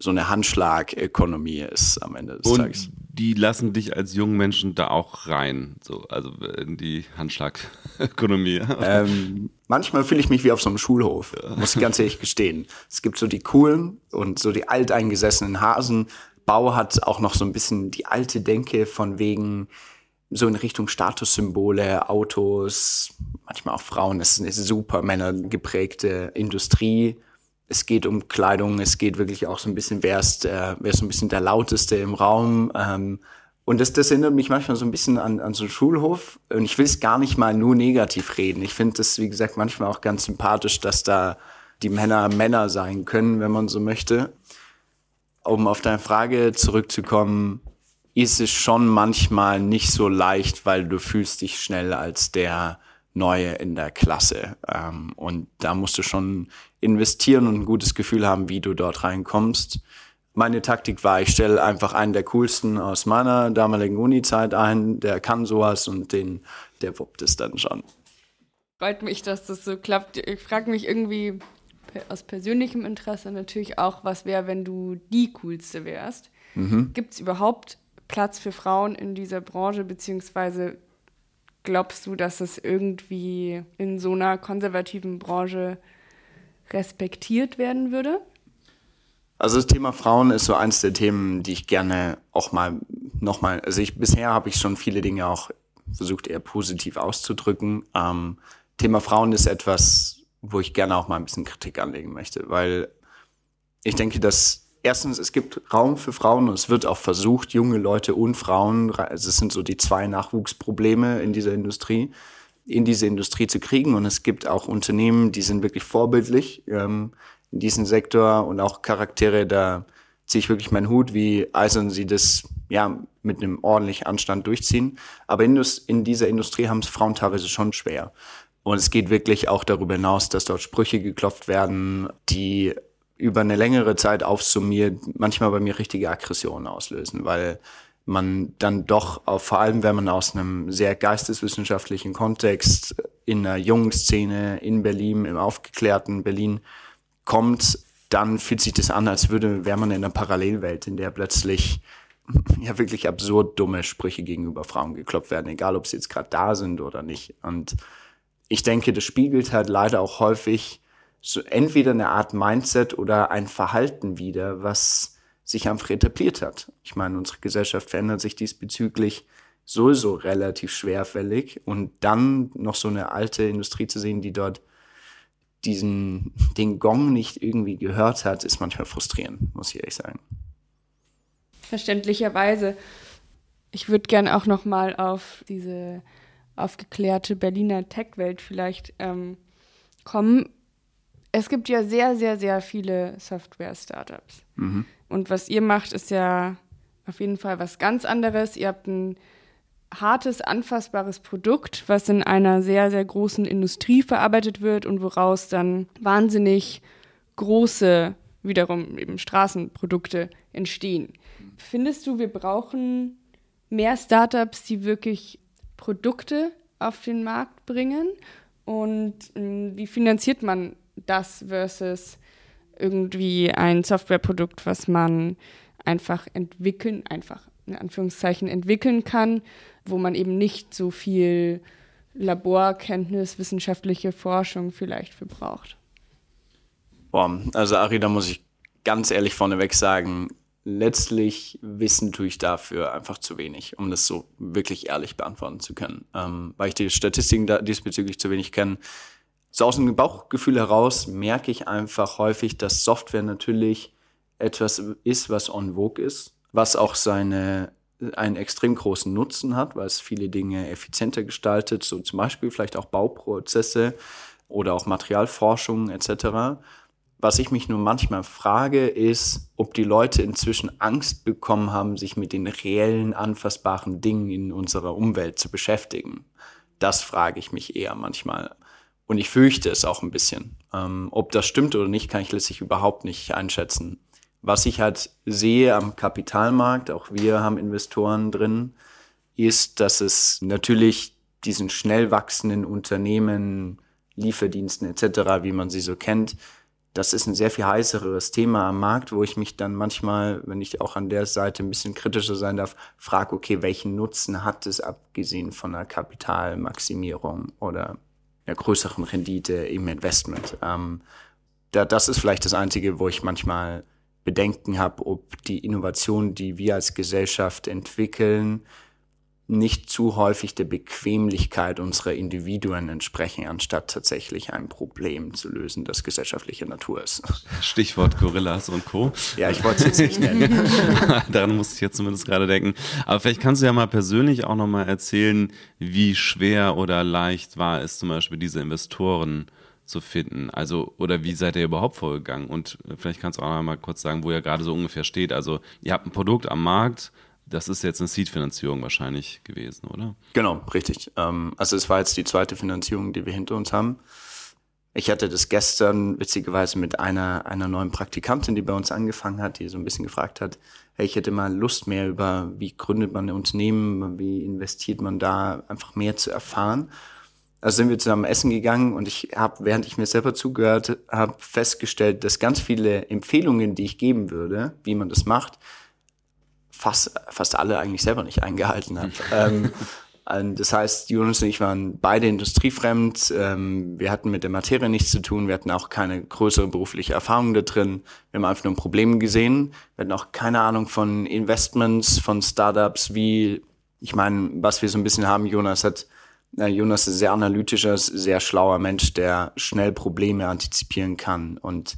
so eine Handschlagökonomie ist am Ende des Und Tages. Die lassen dich als jungen Menschen da auch rein, so, also in die Handschlagökonomie. Ähm, manchmal fühle ich mich wie auf so einem Schulhof, muss ich ganz ehrlich gestehen. Es gibt so die coolen und so die alteingesessenen Hasen. Bau hat auch noch so ein bisschen die alte Denke von wegen so in Richtung Statussymbole, Autos, manchmal auch Frauen. Es ist eine super männergeprägte Industrie. Es geht um Kleidung, es geht wirklich auch so ein bisschen, wer ist, äh, wer ist so ein bisschen der lauteste im Raum. Ähm, und das, das erinnert mich manchmal so ein bisschen an, an so einen Schulhof. Und ich will es gar nicht mal nur negativ reden. Ich finde das, wie gesagt, manchmal auch ganz sympathisch, dass da die Männer Männer sein können, wenn man so möchte. Um auf deine Frage zurückzukommen, ist es schon manchmal nicht so leicht, weil du fühlst dich schnell als der Neue in der Klasse. Ähm, und da musst du schon investieren und ein gutes Gefühl haben, wie du dort reinkommst. Meine Taktik war, ich stelle einfach einen der coolsten aus meiner damaligen Uni-Zeit ein, der kann sowas und den, der wuppt es dann schon. Freut mich, dass das so klappt. Ich frage mich irgendwie aus persönlichem Interesse natürlich auch, was wäre, wenn du die coolste wärst. Gibt es überhaupt Platz für Frauen in dieser Branche, beziehungsweise glaubst du, dass es irgendwie in so einer konservativen Branche respektiert werden würde? Also das Thema Frauen ist so eins der Themen, die ich gerne auch mal nochmal, also ich bisher habe ich schon viele Dinge auch versucht eher positiv auszudrücken. Ähm, Thema Frauen ist etwas, wo ich gerne auch mal ein bisschen Kritik anlegen möchte, weil ich denke, dass erstens es gibt Raum für Frauen und es wird auch versucht, junge Leute und Frauen, also es sind so die zwei Nachwuchsprobleme in dieser Industrie, in diese Industrie zu kriegen. Und es gibt auch Unternehmen, die sind wirklich vorbildlich ähm, in diesem Sektor und auch Charaktere, da ziehe ich wirklich meinen Hut, wie eisern sie das ja mit einem ordentlichen Anstand durchziehen. Aber in, in dieser Industrie haben es Frauen teilweise schon schwer. Und es geht wirklich auch darüber hinaus, dass dort Sprüche geklopft werden, die über eine längere Zeit aufsummiert, manchmal bei mir richtige Aggressionen auslösen, weil man dann doch, auch, vor allem wenn man aus einem sehr geisteswissenschaftlichen Kontext in einer jungen Szene in Berlin, im aufgeklärten Berlin kommt, dann fühlt sich das an, als würde, wäre man in einer Parallelwelt, in der plötzlich ja wirklich absurd dumme Sprüche gegenüber Frauen geklopft werden, egal ob sie jetzt gerade da sind oder nicht. Und ich denke, das spiegelt halt leider auch häufig so entweder eine Art Mindset oder ein Verhalten wider, was sich einfach etabliert hat. Ich meine, unsere Gesellschaft verändert sich diesbezüglich sowieso relativ schwerfällig und dann noch so eine alte Industrie zu sehen, die dort diesen, den Gong nicht irgendwie gehört hat, ist manchmal frustrierend, muss ich ehrlich sagen. Verständlicherweise. Ich würde gern auch noch mal auf diese aufgeklärte Berliner Tech-Welt vielleicht ähm, kommen. Es gibt ja sehr, sehr, sehr viele Software-Startups. Und was ihr macht, ist ja auf jeden Fall was ganz anderes. Ihr habt ein hartes, anfassbares Produkt, was in einer sehr, sehr großen Industrie verarbeitet wird und woraus dann wahnsinnig große, wiederum eben Straßenprodukte entstehen. Findest du, wir brauchen mehr Startups, die wirklich Produkte auf den Markt bringen? Und ähm, wie finanziert man das versus irgendwie ein Softwareprodukt, was man einfach entwickeln, einfach in Anführungszeichen entwickeln kann, wo man eben nicht so viel Laborkenntnis, wissenschaftliche Forschung vielleicht für braucht? Boah, also Ari, da muss ich ganz ehrlich vorneweg sagen, letztlich wissen tue ich dafür einfach zu wenig, um das so wirklich ehrlich beantworten zu können. Ähm, weil ich die Statistiken diesbezüglich zu wenig kenne. So aus dem Bauchgefühl heraus merke ich einfach häufig, dass Software natürlich etwas ist, was on vogue ist, was auch seine einen extrem großen Nutzen hat, weil es viele Dinge effizienter gestaltet, so zum Beispiel vielleicht auch Bauprozesse oder auch Materialforschung etc. Was ich mich nur manchmal frage, ist, ob die Leute inzwischen Angst bekommen haben, sich mit den reellen, anfassbaren Dingen in unserer Umwelt zu beschäftigen. Das frage ich mich eher manchmal. Und ich fürchte es auch ein bisschen. Ähm, ob das stimmt oder nicht, kann ich letztlich überhaupt nicht einschätzen. Was ich halt sehe am Kapitalmarkt, auch wir haben Investoren drin, ist, dass es natürlich diesen schnell wachsenden Unternehmen, Lieferdiensten etc., wie man sie so kennt, das ist ein sehr viel heißeres Thema am Markt, wo ich mich dann manchmal, wenn ich auch an der Seite ein bisschen kritischer sein darf, frage, okay, welchen Nutzen hat es abgesehen von einer Kapitalmaximierung oder einer größeren Rendite im Investment? Ähm, da, das ist vielleicht das Einzige, wo ich manchmal Bedenken habe, ob die Innovation, die wir als Gesellschaft entwickeln, nicht zu häufig der Bequemlichkeit unserer Individuen entsprechen, anstatt tatsächlich ein Problem zu lösen, das gesellschaftlicher Natur ist. Stichwort Gorillas und Co. Ja, ich wollte es jetzt nicht nennen. Daran musste ich jetzt zumindest gerade denken. Aber vielleicht kannst du ja mal persönlich auch nochmal erzählen, wie schwer oder leicht war es zum Beispiel diese Investoren zu finden? Also, oder wie seid ihr überhaupt vorgegangen? Und vielleicht kannst du auch noch mal kurz sagen, wo ihr gerade so ungefähr steht. Also, ihr habt ein Produkt am Markt, das ist jetzt eine Seed-Finanzierung wahrscheinlich gewesen, oder? Genau, richtig. Ähm, also es war jetzt die zweite Finanzierung, die wir hinter uns haben. Ich hatte das gestern witzigerweise mit einer, einer neuen Praktikantin, die bei uns angefangen hat, die so ein bisschen gefragt hat, hey, ich hätte mal Lust mehr über, wie gründet man ein Unternehmen, wie investiert man da, einfach mehr zu erfahren. Also sind wir zusammen essen gegangen und ich habe, während ich mir selber zugehört habe, festgestellt, dass ganz viele Empfehlungen, die ich geben würde, wie man das macht, fast, fast alle eigentlich selber nicht eingehalten habe. ähm, das heißt, Jonas und ich waren beide industriefremd. Ähm, wir hatten mit der Materie nichts zu tun. Wir hatten auch keine größere berufliche Erfahrung da drin. Wir haben einfach nur ein Problem gesehen. Wir hatten auch keine Ahnung von Investments, von Startups, wie, ich meine, was wir so ein bisschen haben. Jonas hat Jonas ist ein sehr analytischer, sehr schlauer Mensch, der schnell Probleme antizipieren kann und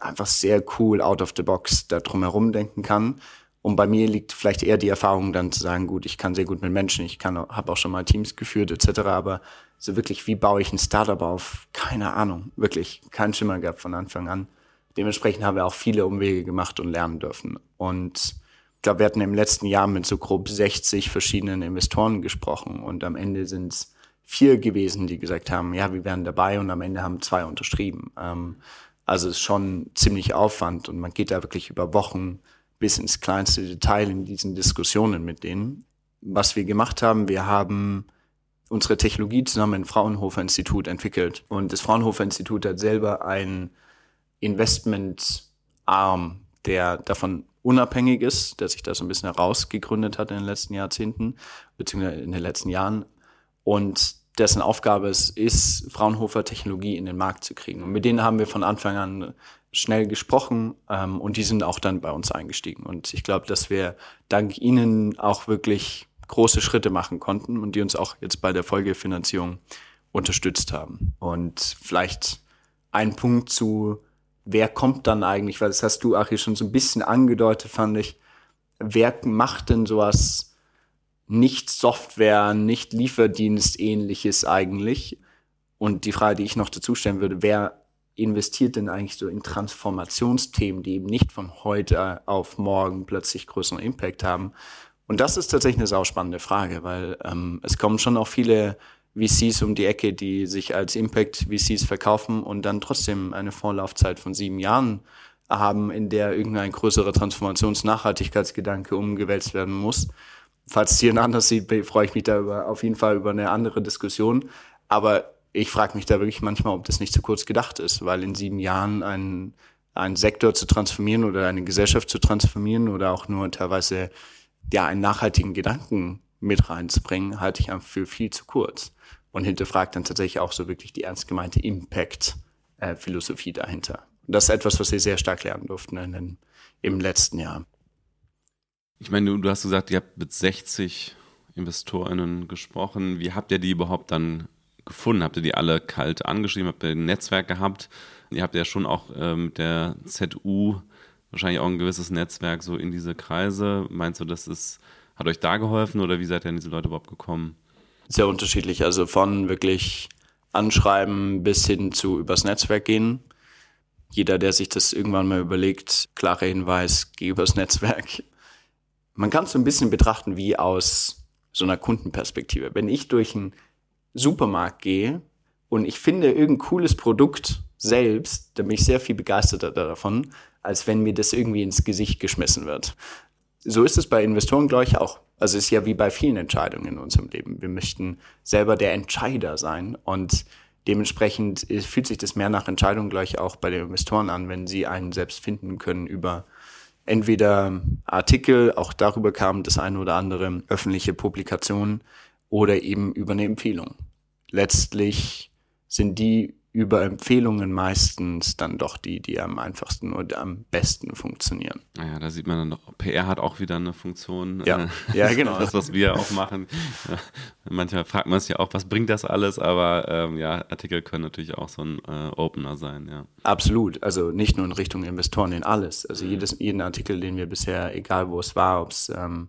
einfach sehr cool out of the box da drumherum denken kann. Und bei mir liegt vielleicht eher die Erfahrung dann zu sagen, gut, ich kann sehr gut mit Menschen, ich kann, habe auch schon mal Teams geführt etc. Aber so wirklich, wie baue ich ein Startup auf? Keine Ahnung, wirklich kein Schimmer gehabt von Anfang an. Dementsprechend haben wir auch viele Umwege gemacht und lernen dürfen. Und ich glaube, wir hatten im letzten Jahr mit so grob 60 verschiedenen Investoren gesprochen und am Ende sind es vier gewesen, die gesagt haben, ja, wir wären dabei und am Ende haben zwei unterschrieben. Ähm, also es ist schon ziemlich Aufwand und man geht da wirklich über Wochen bis ins kleinste Detail in diesen Diskussionen mit denen. Was wir gemacht haben, wir haben unsere Technologie zusammen im Fraunhofer Institut entwickelt und das Fraunhofer Institut hat selber ein Investmentarm, der davon unabhängig ist, der sich da so ein bisschen herausgegründet hat in den letzten Jahrzehnten, beziehungsweise in den letzten Jahren. Und dessen Aufgabe es ist, Fraunhofer Technologie in den Markt zu kriegen. Und mit denen haben wir von Anfang an schnell gesprochen ähm, und die sind auch dann bei uns eingestiegen. Und ich glaube, dass wir dank ihnen auch wirklich große Schritte machen konnten und die uns auch jetzt bei der Folgefinanzierung unterstützt haben. Und vielleicht ein Punkt zu wer kommt dann eigentlich, weil das hast du, Achi, schon so ein bisschen angedeutet, fand ich, wer macht denn sowas nicht Software, nicht Lieferdienst ähnliches eigentlich? Und die Frage, die ich noch dazu stellen würde, wer investiert denn eigentlich so in Transformationsthemen, die eben nicht von heute auf morgen plötzlich größeren Impact haben? Und das ist tatsächlich eine sauspannende Frage, weil ähm, es kommen schon auch viele VCs um die Ecke, die sich als Impact VCs verkaufen und dann trotzdem eine Vorlaufzeit von sieben Jahren haben, in der irgendein größerer Transformations-Nachhaltigkeitsgedanke umgewälzt werden muss. Falls es hier anders sieht, freue ich mich da auf jeden Fall über eine andere Diskussion. Aber ich frage mich da wirklich manchmal, ob das nicht zu kurz gedacht ist, weil in sieben Jahren ein, einen Sektor zu transformieren oder eine Gesellschaft zu transformieren oder auch nur teilweise ja einen nachhaltigen Gedanken mit reinzubringen, halte ich einfach für viel zu kurz und hinterfragt dann tatsächlich auch so wirklich die ernst gemeinte Impact-Philosophie dahinter. Und das ist etwas, was wir sehr stark lernen durften in den, im letzten Jahr. Ich meine, du, du hast gesagt, ihr habt mit 60 InvestorInnen gesprochen. Wie habt ihr die überhaupt dann gefunden? Habt ihr die alle kalt angeschrieben? Habt ihr ein Netzwerk gehabt? Ihr habt ja schon auch äh, mit der ZU wahrscheinlich auch ein gewisses Netzwerk so in diese Kreise. Meinst du, das ist, hat euch da geholfen oder wie seid ihr an diese Leute überhaupt gekommen? Sehr unterschiedlich. Also von wirklich anschreiben bis hin zu übers Netzwerk gehen. Jeder, der sich das irgendwann mal überlegt, klarer Hinweis, geh übers Netzwerk. Man kann es so ein bisschen betrachten wie aus so einer Kundenperspektive. Wenn ich durch einen Supermarkt gehe und ich finde irgendein cooles Produkt selbst, dann bin ich sehr viel begeisterter davon, als wenn mir das irgendwie ins Gesicht geschmissen wird. So ist es bei Investoren, glaube ich, auch. Also es ist ja wie bei vielen Entscheidungen in unserem Leben. Wir möchten selber der Entscheider sein und dementsprechend fühlt sich das mehr nach Entscheidung gleich auch bei den Investoren an, wenn sie einen selbst finden können über entweder Artikel, auch darüber kam das eine oder andere öffentliche Publikation oder eben über eine Empfehlung. Letztlich sind die über Empfehlungen meistens dann doch die, die am einfachsten oder am besten funktionieren. Naja, da sieht man dann noch, PR hat auch wieder eine Funktion. Ja, äh, ja genau. Das, was wir auch machen. Manchmal fragt man sich ja auch, was bringt das alles, aber ähm, ja, Artikel können natürlich auch so ein äh, Opener sein, ja. Absolut, also nicht nur in Richtung Investoren, in alles. Also jedes, jeden Artikel, den wir bisher, egal wo es war, ob es ähm,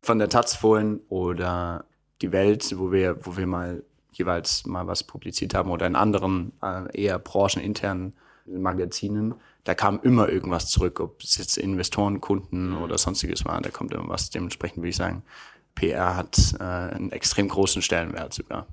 von der Taz vorhin oder die Welt, wo wir, wo wir mal jeweils mal was publiziert haben oder in anderen äh, eher brancheninternen Magazinen, da kam immer irgendwas zurück, ob es jetzt Investoren, Kunden oder sonstiges war, da kommt immer was. Dementsprechend würde ich sagen, PR hat äh, einen extrem großen Stellenwert sogar.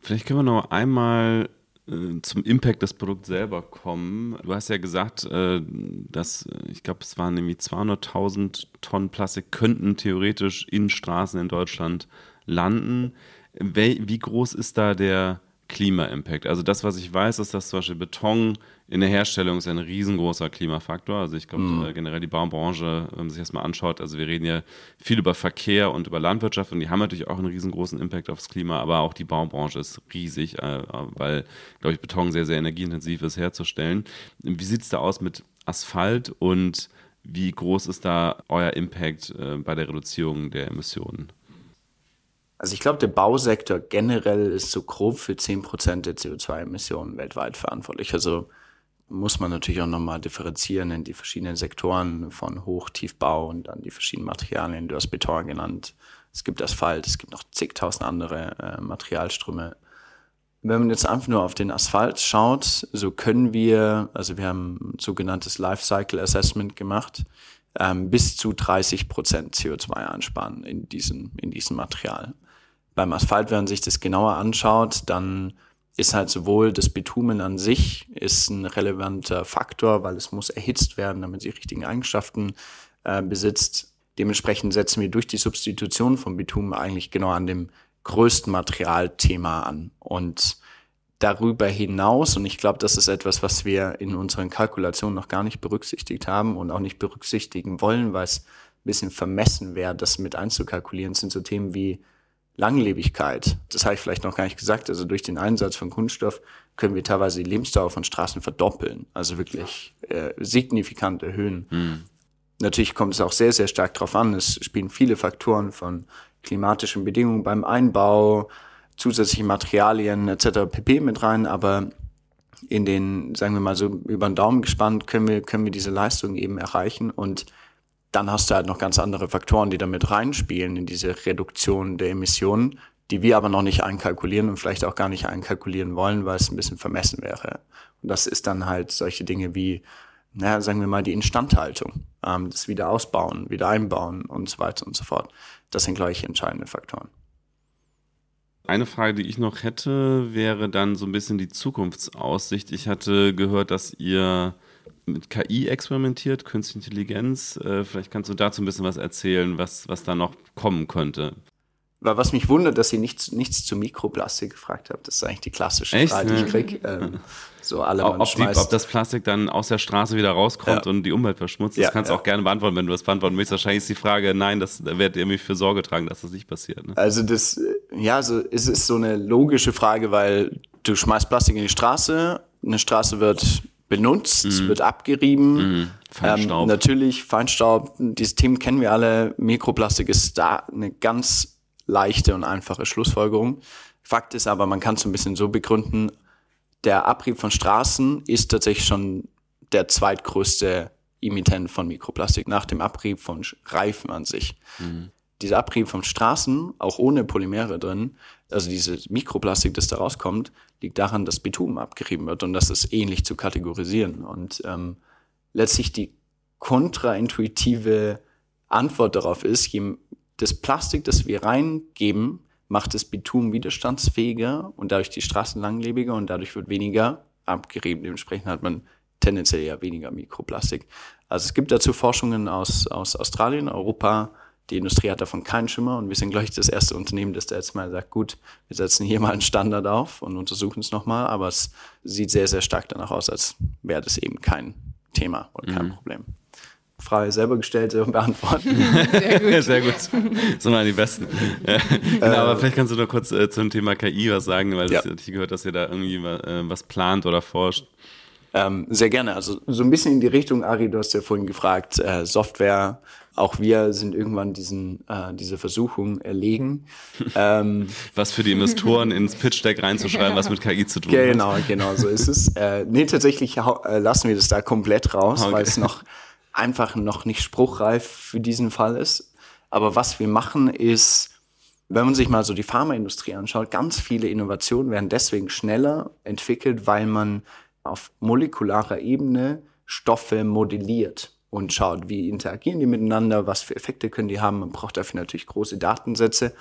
Vielleicht können wir noch einmal äh, zum Impact des Produkts selber kommen. Du hast ja gesagt, äh, dass ich glaube, es waren nämlich 200.000 Tonnen Plastik könnten theoretisch in Straßen in Deutschland landen. Wie groß ist da der Klima-Impact? Also das, was ich weiß, ist, dass zum Beispiel Beton in der Herstellung ist ein riesengroßer Klimafaktor. Also ich glaube mhm. generell die Baubranche, wenn man sich das mal anschaut, also wir reden ja viel über Verkehr und über Landwirtschaft und die haben natürlich auch einen riesengroßen Impact aufs Klima, aber auch die Baubranche ist riesig, äh, weil, glaube ich, Beton sehr, sehr energieintensiv ist herzustellen. Wie sieht es da aus mit Asphalt und wie groß ist da euer Impact äh, bei der Reduzierung der Emissionen? Also ich glaube, der Bausektor generell ist so grob für 10% der CO2-Emissionen weltweit verantwortlich. Also muss man natürlich auch nochmal differenzieren in die verschiedenen Sektoren von Hoch-, Tiefbau und dann die verschiedenen Materialien. Du hast Beton genannt. Es gibt Asphalt, es gibt noch zigtausend andere äh, Materialströme. Wenn man jetzt einfach nur auf den Asphalt schaut, so können wir, also wir haben ein sogenanntes Lifecycle Assessment gemacht, ähm, bis zu 30 Prozent CO2 einsparen in diesem, in diesem Material beim Asphalt, wenn man sich das genauer anschaut, dann ist halt sowohl das Bitumen an sich ist ein relevanter Faktor, weil es muss erhitzt werden, damit sie richtigen Eigenschaften äh, besitzt. Dementsprechend setzen wir durch die Substitution von Bitumen eigentlich genau an dem größten Materialthema an. Und darüber hinaus, und ich glaube, das ist etwas, was wir in unseren Kalkulationen noch gar nicht berücksichtigt haben und auch nicht berücksichtigen wollen, weil es ein bisschen vermessen wäre, das mit einzukalkulieren, sind so Themen wie Langlebigkeit, das habe ich vielleicht noch gar nicht gesagt, also durch den Einsatz von Kunststoff können wir teilweise die Lebensdauer von Straßen verdoppeln, also wirklich äh, signifikant erhöhen. Mhm. Natürlich kommt es auch sehr, sehr stark darauf an. Es spielen viele Faktoren von klimatischen Bedingungen beim Einbau, zusätzliche Materialien etc. pp. mit rein, aber in den, sagen wir mal so, über den Daumen gespannt, können wir, können wir diese Leistung eben erreichen und dann hast du halt noch ganz andere Faktoren, die damit reinspielen in diese Reduktion der Emissionen, die wir aber noch nicht einkalkulieren und vielleicht auch gar nicht einkalkulieren wollen, weil es ein bisschen vermessen wäre. Und das ist dann halt solche Dinge wie, naja, sagen wir mal, die Instandhaltung, ähm, das wieder ausbauen, wieder einbauen und so weiter und so fort. Das sind, glaube ich, entscheidende Faktoren. Eine Frage, die ich noch hätte, wäre dann so ein bisschen die Zukunftsaussicht. Ich hatte gehört, dass ihr mit KI experimentiert, Künstliche Intelligenz. Äh, vielleicht kannst du dazu ein bisschen was erzählen, was, was da noch kommen könnte. Was mich wundert, dass ihr nichts, nichts zu Mikroplastik gefragt habt. Das ist eigentlich die klassische Echt? Frage, die ich kriege. Ähm, so alle ob, die, ob, das Plastik dann aus der Straße wieder rauskommt ja. und die Umwelt verschmutzt, das ja, kannst du ja. auch gerne beantworten, wenn du das beantworten möchtest. Wahrscheinlich ist die Frage, nein, das, da werdet ihr mich für Sorge tragen, dass das nicht passiert. Ne? Also das, ja, also es ist so eine logische Frage, weil du schmeißt Plastik in die Straße, eine Straße wird benutzt, mhm. wird abgerieben. Mhm. Feinstaub. Ähm, natürlich Feinstaub, dieses Thema kennen wir alle. Mikroplastik ist da eine ganz leichte und einfache Schlussfolgerung. Fakt ist aber, man kann es ein bisschen so begründen, der Abrieb von Straßen ist tatsächlich schon der zweitgrößte Emittent von Mikroplastik nach dem Abrieb von Reifen an sich. Mhm dieser Abrieb von Straßen, auch ohne Polymere drin, also dieses Mikroplastik, das da rauskommt, liegt daran, dass Bitumen abgerieben wird und das ist ähnlich zu kategorisieren. Und ähm, letztlich die kontraintuitive Antwort darauf ist, je, das Plastik, das wir reingeben, macht das Bitumen widerstandsfähiger und dadurch die Straßen langlebiger und dadurch wird weniger abgerieben. Dementsprechend hat man tendenziell eher weniger Mikroplastik. Also es gibt dazu Forschungen aus, aus Australien, Europa, die Industrie hat davon keinen Schimmer und wir sind, glaube ich, das erste Unternehmen, das da jetzt mal sagt, gut, wir setzen hier mal einen Standard auf und untersuchen es nochmal, aber es sieht sehr, sehr stark danach aus, als wäre das eben kein Thema und kein mhm. Problem. Frage selber gestellte und beantworten. Sehr gut. Sehr gut. So mal die Besten. Ja. Genau, aber vielleicht kannst du noch kurz äh, zum Thema KI was sagen, weil das, ja. ich gehört, dass ihr da irgendwie äh, was plant oder forscht. Ähm, sehr gerne. Also so ein bisschen in die Richtung, Ari, du hast ja vorhin gefragt, äh, Software, auch wir sind irgendwann diesen, äh, diese Versuchung erlegen. ähm, was für die Investoren ins Pitch Deck reinzuschreiben, was mit KI zu tun hat. Genau, genau, so ist es. Äh, nee, tatsächlich äh, lassen wir das da komplett raus, okay. weil es noch einfach noch nicht spruchreif für diesen Fall ist. Aber was wir machen ist, wenn man sich mal so die Pharmaindustrie anschaut, ganz viele Innovationen werden deswegen schneller entwickelt, weil man auf molekularer Ebene Stoffe modelliert und schaut, wie interagieren die miteinander, was für Effekte können die haben. Man braucht dafür natürlich große Datensätze.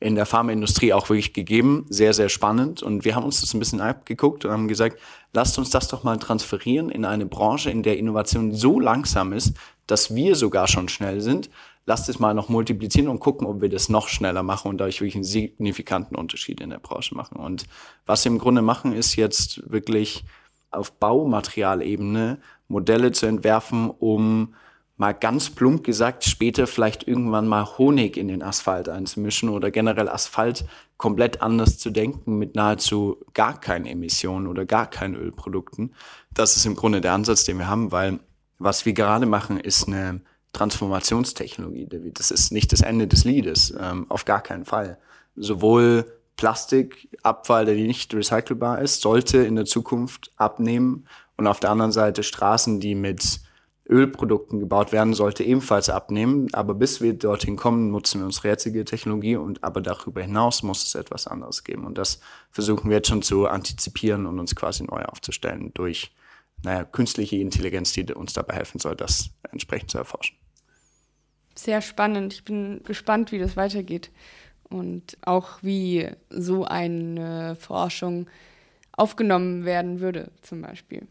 In der Pharmaindustrie auch wirklich gegeben, sehr, sehr spannend. Und wir haben uns das ein bisschen abgeguckt und haben gesagt, lasst uns das doch mal transferieren in eine Branche, in der Innovation so langsam ist, dass wir sogar schon schnell sind. Lasst es mal noch multiplizieren und gucken, ob wir das noch schneller machen und dadurch wirklich einen signifikanten Unterschied in der Branche machen. Und was wir im Grunde machen, ist jetzt wirklich auf Baumaterialebene Modelle zu entwerfen, um mal ganz plump gesagt, später vielleicht irgendwann mal Honig in den Asphalt einzumischen oder generell Asphalt komplett anders zu denken mit nahezu gar keinen Emissionen oder gar keinen Ölprodukten. Das ist im Grunde der Ansatz, den wir haben, weil was wir gerade machen, ist eine Transformationstechnologie. Das ist nicht das Ende des Liedes, ähm, auf gar keinen Fall. Sowohl Plastikabfall, der nicht recycelbar ist, sollte in der Zukunft abnehmen. Und auf der anderen Seite Straßen, die mit Ölprodukten gebaut werden, sollte ebenfalls abnehmen. Aber bis wir dorthin kommen, nutzen wir unsere jetzige Technologie und aber darüber hinaus muss es etwas anderes geben. Und das versuchen wir jetzt schon zu antizipieren und uns quasi neu aufzustellen durch naja, künstliche Intelligenz, die uns dabei helfen soll, das entsprechend zu erforschen. Sehr spannend. Ich bin gespannt, wie das weitergeht und auch wie so eine Forschung aufgenommen werden würde, zum Beispiel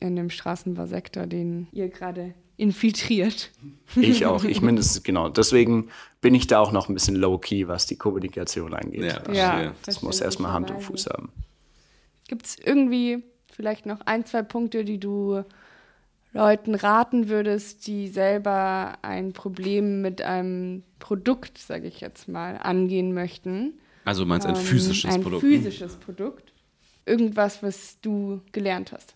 in dem Straßenbausektor, den ihr gerade infiltriert. Ich auch, ich mindestens, genau. Deswegen bin ich da auch noch ein bisschen low-key, was die Kommunikation angeht. Ja, ja das, das muss erstmal Hand und Fuß haben. Gibt es irgendwie vielleicht noch ein, zwei Punkte, die du Leuten raten würdest, die selber ein Problem mit einem Produkt, sage ich jetzt mal, angehen möchten? Also meinst du ein ähm, physisches ein Produkt? Ein physisches Produkt. Irgendwas, was du gelernt hast.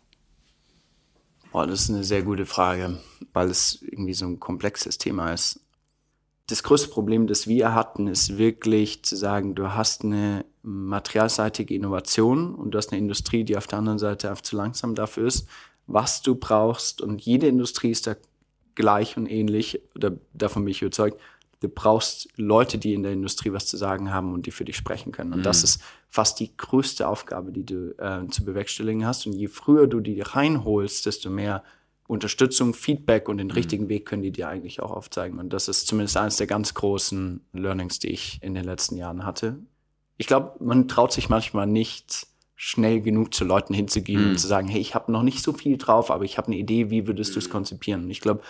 Boah, das ist eine sehr gute Frage, weil es irgendwie so ein komplexes Thema ist. Das größte Problem, das wir hatten, ist wirklich zu sagen, du hast eine materialseitige Innovation und du hast eine Industrie, die auf der anderen Seite einfach zu langsam dafür ist, was du brauchst. Und jede Industrie ist da gleich und ähnlich, oder davon bin ich überzeugt du brauchst Leute, die in der Industrie was zu sagen haben und die für dich sprechen können. Und mhm. das ist fast die größte Aufgabe, die du äh, zu bewerkstelligen hast. Und je früher du die reinholst, desto mehr Unterstützung, Feedback und den mhm. richtigen Weg können die dir eigentlich auch aufzeigen. Und das ist zumindest eines der ganz großen Learnings, die ich in den letzten Jahren hatte. Ich glaube, man traut sich manchmal nicht schnell genug zu Leuten hinzugehen mhm. und zu sagen, hey, ich habe noch nicht so viel drauf, aber ich habe eine Idee, wie würdest mhm. du es konzipieren? Und ich glaube,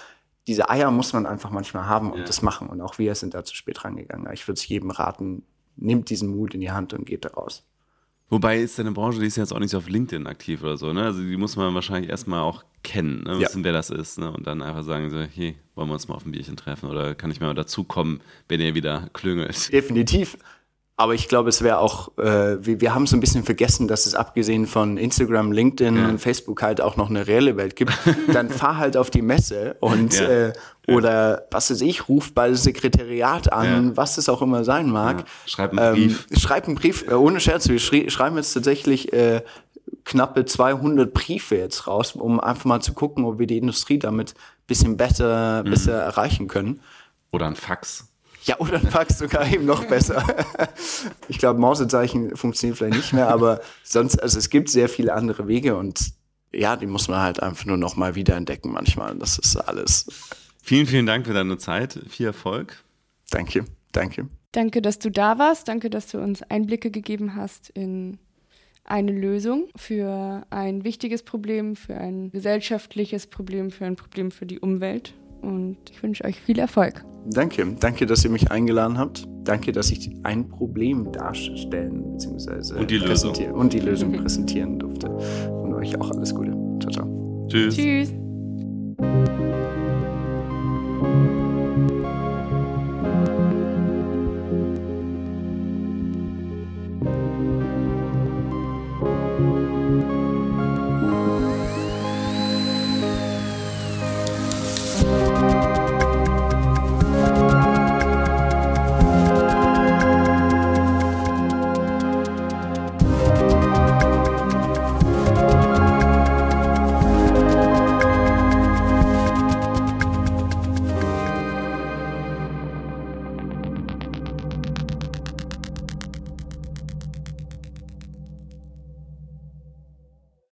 diese Eier muss man einfach manchmal haben und ja. das machen. Und auch wir sind da zu spät rangegangen. Ich würde es jedem raten, nimmt diesen Mut in die Hand und geht da raus. Wobei ist eine Branche, die ist jetzt auch nicht so auf LinkedIn aktiv oder so, ne? Also die muss man wahrscheinlich erstmal auch kennen, ne? wissen, ja. wer das ist, ne? Und dann einfach sagen so, hey, wollen wir uns mal auf ein Bierchen treffen oder kann ich mal dazukommen, wenn ihr wieder klüngelt? Definitiv. Aber ich glaube, es wäre auch, äh, wir, wir haben so ein bisschen vergessen, dass es abgesehen von Instagram, LinkedIn ja. und Facebook halt auch noch eine reelle Welt gibt. Dann fahr halt auf die Messe und ja. äh, oder was weiß ich, ruf bei das Sekretariat an, ja. was es auch immer sein mag. Schreib einen Brief. Ähm, schreib einen Brief, äh, ohne Scherz, wir schrie, schreiben jetzt tatsächlich äh, knappe 200 Briefe jetzt raus, um einfach mal zu gucken, ob wir die Industrie damit bisschen besser, mhm. besser erreichen können. Oder ein Fax. Ja, oder ein Fax sogar eben noch besser. ich glaube, Mausezeichen funktioniert vielleicht nicht mehr, aber sonst, also es gibt sehr viele andere Wege und ja, die muss man halt einfach nur noch mal wieder entdecken manchmal. Das ist alles. Vielen, vielen Dank für deine Zeit. Viel Erfolg. Danke, danke. Danke, dass du da warst. Danke, dass du uns Einblicke gegeben hast in eine Lösung für ein wichtiges Problem, für ein gesellschaftliches Problem, für ein Problem für die Umwelt. Und ich wünsche euch viel Erfolg. Danke, danke, dass ihr mich eingeladen habt. Danke, dass ich ein Problem darstellen bzw. Und die Lösung. Und die Lösung präsentieren durfte. Und euch auch alles Gute. Ciao, ciao. Tschüss. Tschüss.